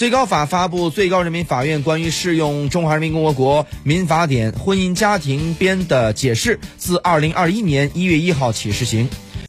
最高法发布《最高人民法院关于适用《中华人民共和国民法典》婚姻家庭编的解释》，自二零二一年一月一号起施行。